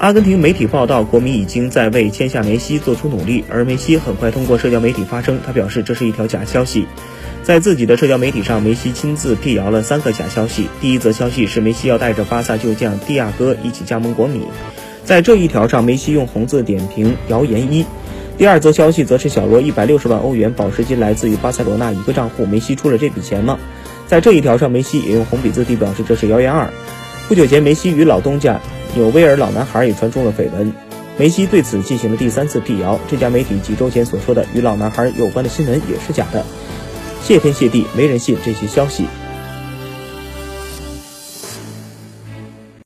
阿根廷媒体报道，国米已经在为签下梅西做出努力，而梅西很快通过社交媒体发声，他表示这是一条假消息。在自己的社交媒体上，梅西亲自辟谣了三个假消息。第一则消息是梅西要带着巴萨旧将蒂亚戈一起加盟国米，在这一条上，梅西用红字点评谣言一。第二则消息则是小罗一百六十万欧元保释金来自于巴塞罗那一个账户，梅西出了这笔钱吗？在这一条上，梅西也用红笔字体表示这是谣言二。不久前，梅西与老东家纽威尔老男孩也传出了绯闻，梅西对此进行了第三次辟谣。这家媒体几周前所说的与老男孩有关的新闻也是假的，谢天谢地，没人信这些消息。